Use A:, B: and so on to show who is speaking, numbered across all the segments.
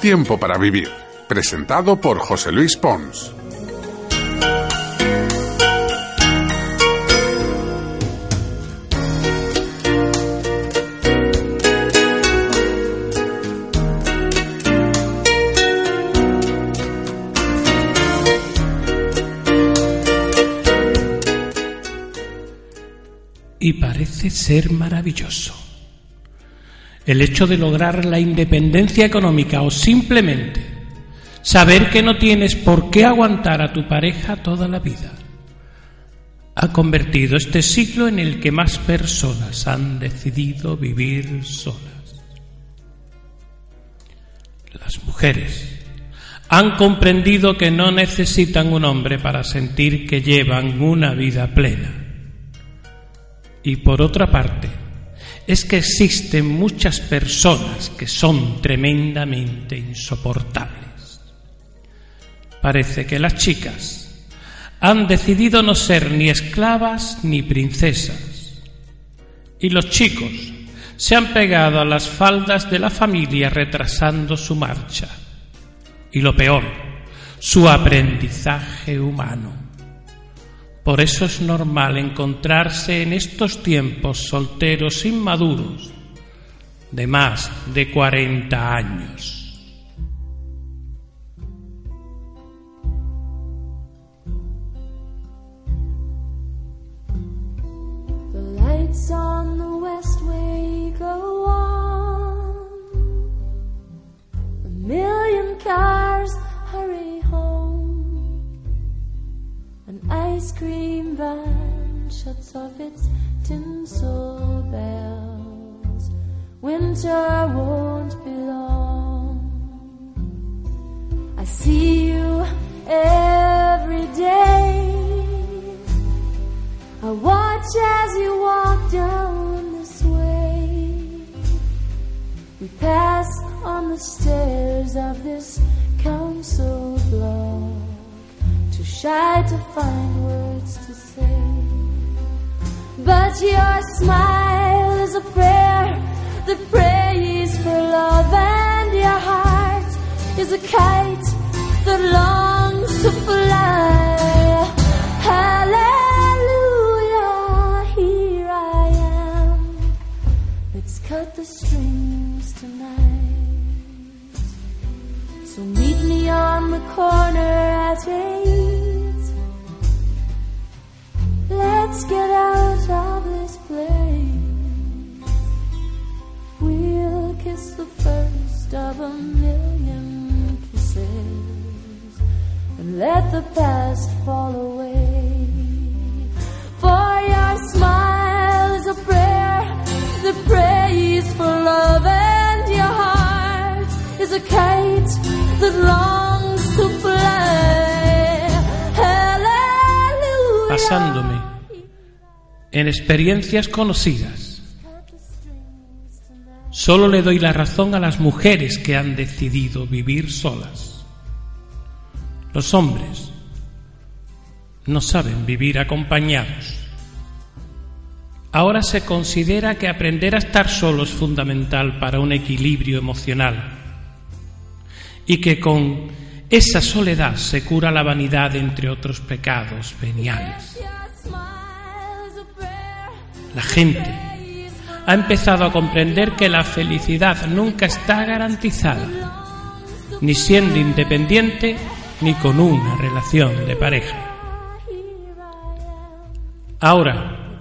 A: Tiempo para vivir, presentado por José Luis Pons.
B: Y parece ser maravilloso. El hecho de lograr la independencia económica o simplemente saber que no tienes por qué aguantar a tu pareja toda la vida ha convertido este siglo en el que más personas han decidido vivir solas. Las mujeres han comprendido que no necesitan un hombre para sentir que llevan una vida plena. Y por otra parte, es que existen muchas personas que son tremendamente insoportables. Parece que las chicas han decidido no ser ni esclavas ni princesas. Y los chicos se han pegado a las faldas de la familia retrasando su marcha. Y lo peor, su aprendizaje humano. Por eso es normal encontrarse en estos tiempos solteros inmaduros de más de 40 años.
C: We pass on the stairs of this council block, too shy to find words to say. But your smile is a prayer that prays for love, and your heart is a kite that longs to fly. Hallelujah, here I am. Let's cut the strings tonight. So meet me on the corner at eight. Let's get out of this place.
B: En experiencias conocidas, solo le doy la razón a las mujeres que han decidido vivir solas. Los hombres no saben vivir acompañados. Ahora se considera que aprender a estar solo es fundamental para un equilibrio emocional y que con esa soledad se cura la vanidad entre otros pecados veniales. La gente ha empezado a comprender que la felicidad nunca está garantizada, ni siendo independiente ni con una relación de pareja. Ahora,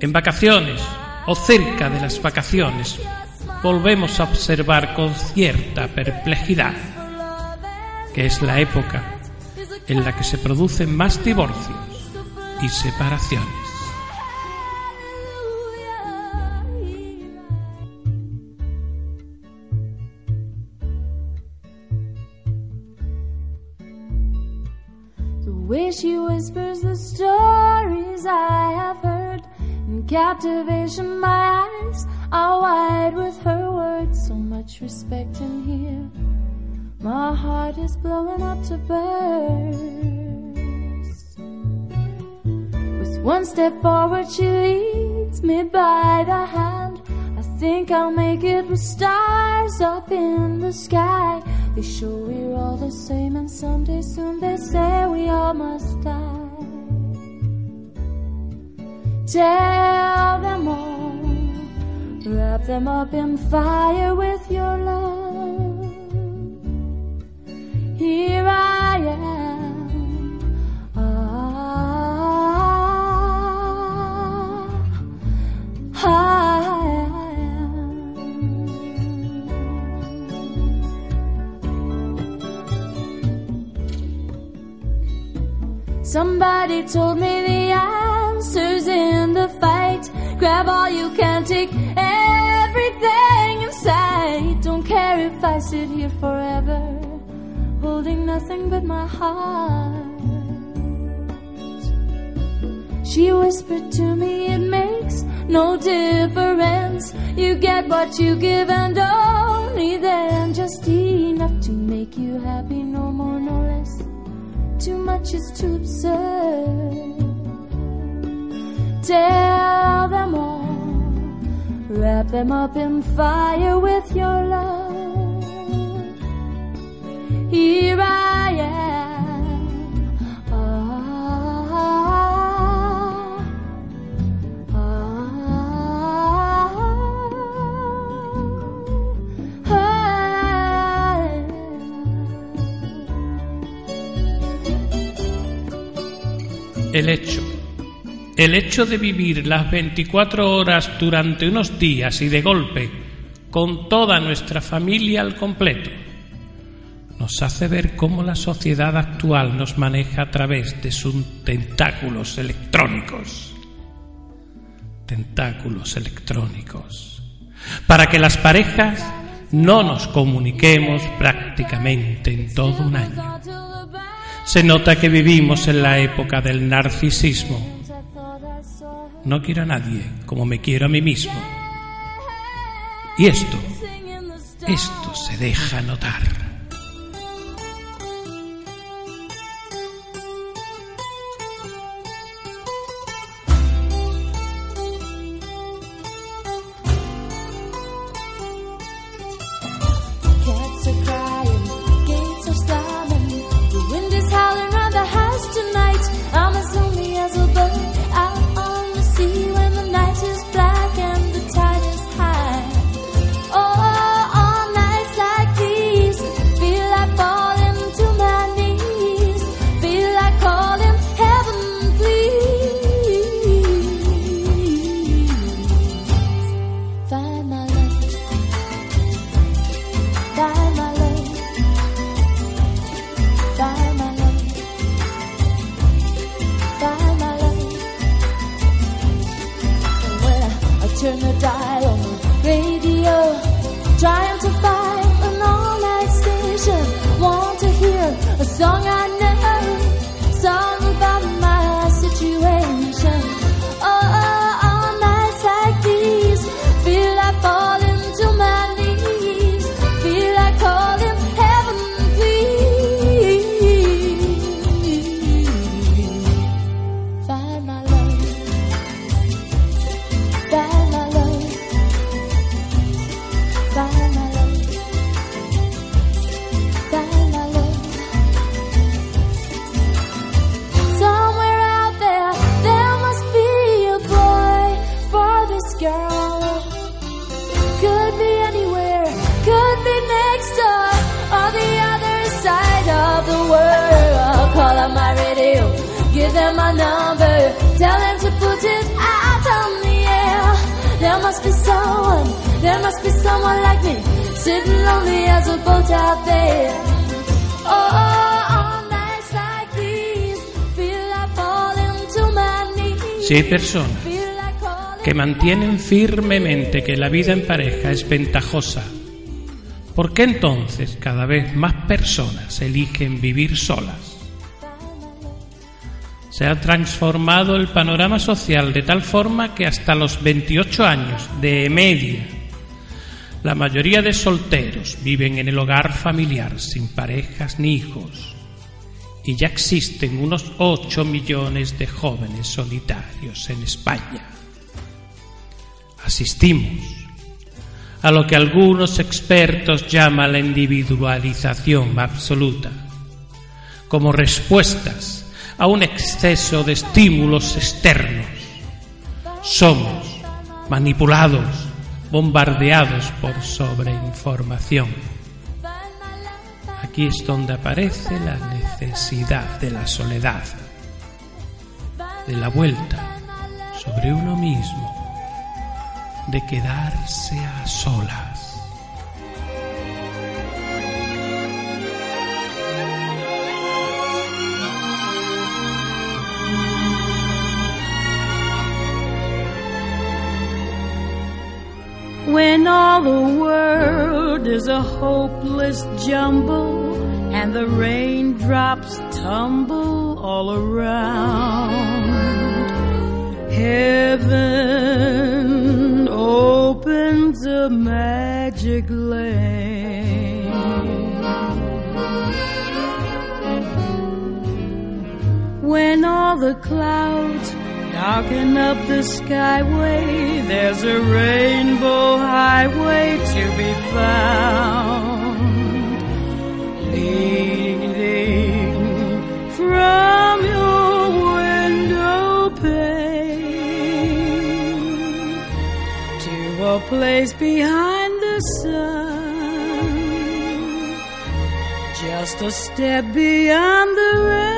B: en vacaciones o cerca de las vacaciones, volvemos a observar con cierta perplejidad que es la época en la que se producen más divorcios y separaciones.
C: Whispers the stories I have heard. In captivation, my eyes are wide with her words. So much respect in here. My heart is blowing up to burst. With one step forward, she leads me by the hand. I think I'll make it with stars up in the sky. They show we're all the same, and someday soon they say we all must die. Tell them all, wrap them up in fire with your love. Here I am. Ah, I am. Somebody told me the answers in. Grab all you can, take everything in sight. Don't care if I sit here forever, holding nothing but my heart. She whispered to me, it makes no difference. You get what you give, and only then just enough to make you happy, no more, no less. Too much is too absurd. Tell them all, wrap them up in fire with your love. Here I am. Ah, ah,
B: El hecho. El hecho de vivir las 24 horas durante unos días y de golpe con toda nuestra familia al completo nos hace ver cómo la sociedad actual nos maneja a través de sus tentáculos electrónicos. Tentáculos electrónicos. Para que las parejas no nos comuniquemos prácticamente en todo un año. Se nota que vivimos en la época del narcisismo. No quiero a nadie como me quiero a mí mismo. Y esto, esto se deja notar. Si hay personas que mantienen firmemente que la vida en pareja es ventajosa, ¿por qué entonces cada vez más personas eligen vivir solas? Se ha transformado el panorama social de tal forma que hasta los 28 años de media la mayoría de solteros viven en el hogar familiar sin parejas ni hijos. Y ya existen unos 8 millones de jóvenes solitarios en España. Asistimos a lo que algunos expertos llaman la individualización absoluta, como respuestas a un exceso de estímulos externos. Somos manipulados, bombardeados por sobreinformación. Aquí es donde aparece la necesidad de la soledad, de la vuelta sobre uno mismo, de quedarse a solas.
D: The world is a hopeless jumble and the raindrops tumble all around, heaven opens a magic lane. When all the clouds Darken up the skyway, there's a rainbow highway to be found. Leading from your window pane to a place behind the sun. Just a step beyond the rain.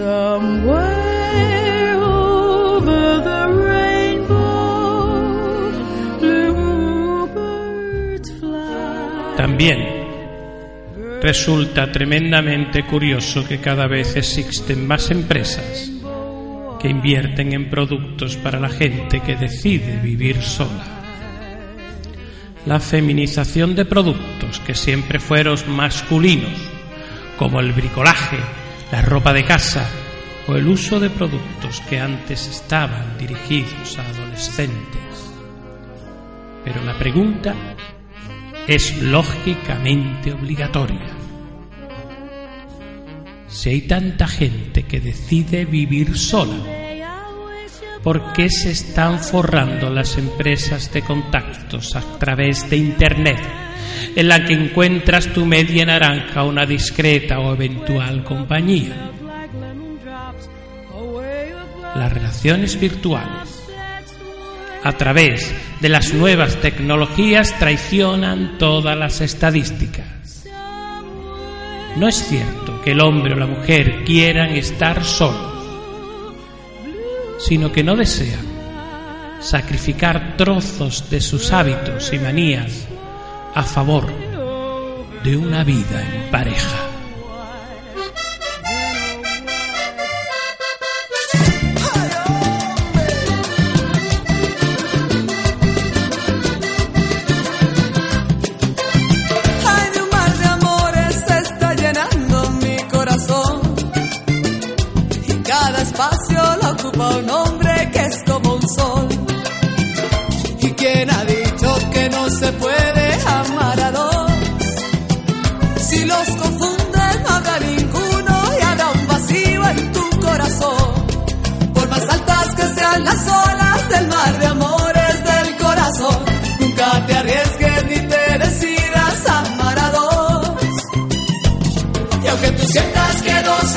D: Somewhere over the rainbow, bluebirds fly.
B: También resulta tremendamente curioso que cada vez existen más empresas que invierten en productos para la gente que decide vivir sola. La feminización de productos que siempre fueron masculinos, como el bricolaje, la ropa de casa o el uso de productos que antes estaban dirigidos a adolescentes. Pero la pregunta es lógicamente obligatoria. Si hay tanta gente que decide vivir sola, ¿por qué se están forrando las empresas de contactos a través de Internet, en la que encuentras tu media naranja, una discreta o eventual compañía? Las relaciones virtuales, a través de las nuevas tecnologías, traicionan todas las estadísticas. No es cierto que el hombre o la mujer quieran estar solos, sino que no desean sacrificar trozos de sus hábitos y manías a favor de una vida en pareja.
E: espacio ocupa un hombre que es como un sol. ¿Y quién ha dicho que no se puede amar a dos? Si los confunden, no habrá ninguno y habrá un vacío en tu corazón. Por más altas que sean las olas del mar de amores del corazón, nunca te arriesgues ni te decidas a amar a dos. Y aunque tú sientas que dos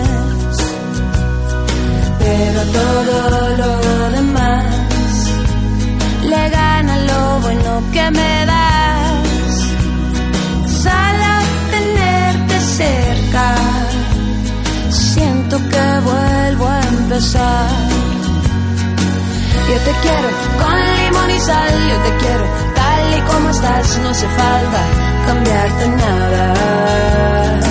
F: Pero todo lo demás le gana lo bueno que me das. Solo tenerte cerca, siento que vuelvo a empezar. Yo te quiero con limón y sal, yo te quiero tal y como estás, no hace falta cambiarte nada.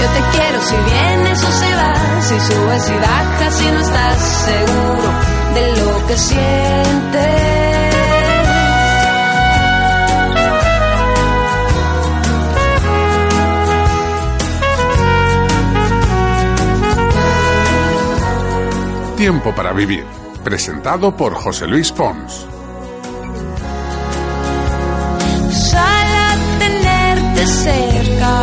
F: Yo te quiero si vienes o se vas, si subes y bajas, si no estás seguro de lo que sientes.
A: Tiempo para vivir. Presentado por José Luis Pons.
F: Sal a tenerte cerca,